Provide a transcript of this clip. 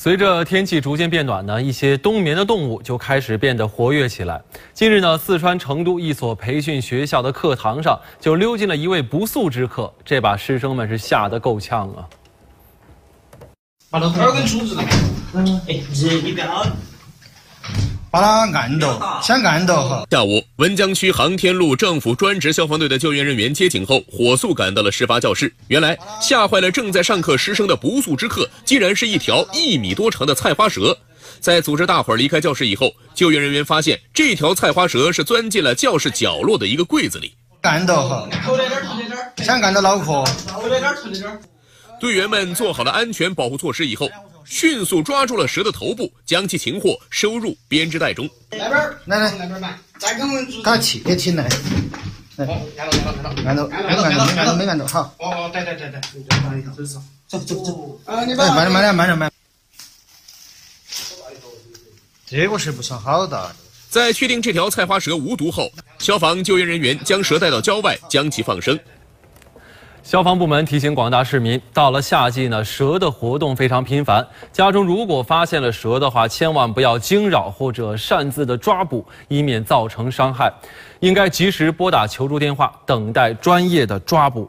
随着天气逐渐变暖呢，一些冬眠的动物就开始变得活跃起来。近日呢，四川成都一所培训学校的课堂上就溜进了一位不速之客，这把师生们是吓得够呛啊！把那耳根杵住了，嗯，哎，你你不要。把它按到，先按到哈。下午，文江区航天路政府专职消防队的救援人员接警后，火速赶到了事发教室。原来，吓坏了正在上课师生的不速之客，竟然是一条一米多长的菜花蛇。在组织大伙儿离开教室以后，救援人员发现这条菜花蛇是钻进了教室角落的一个柜子里。按到哈，头在这儿，头在这儿，先按到脑壳，头在这儿，头在这儿。队员们做好了安全保护措施以后。迅速抓住了蛇的头部，将其擒获，收入编织袋中。来边儿，来来来边儿买，再给我们给它切起来。来，按到，按到，按到，按到，按到，没按到，好。哦，对对对对，走走走。啊，你慢点，慢点，慢点，慢。这个是不算好大。在确定这条菜花蛇无毒后，消防救援人员将蛇带到郊外，将其放生。消防部门提醒广大市民，到了夏季呢，蛇的活动非常频繁。家中如果发现了蛇的话，千万不要惊扰或者擅自的抓捕，以免造成伤害。应该及时拨打求助电话，等待专业的抓捕。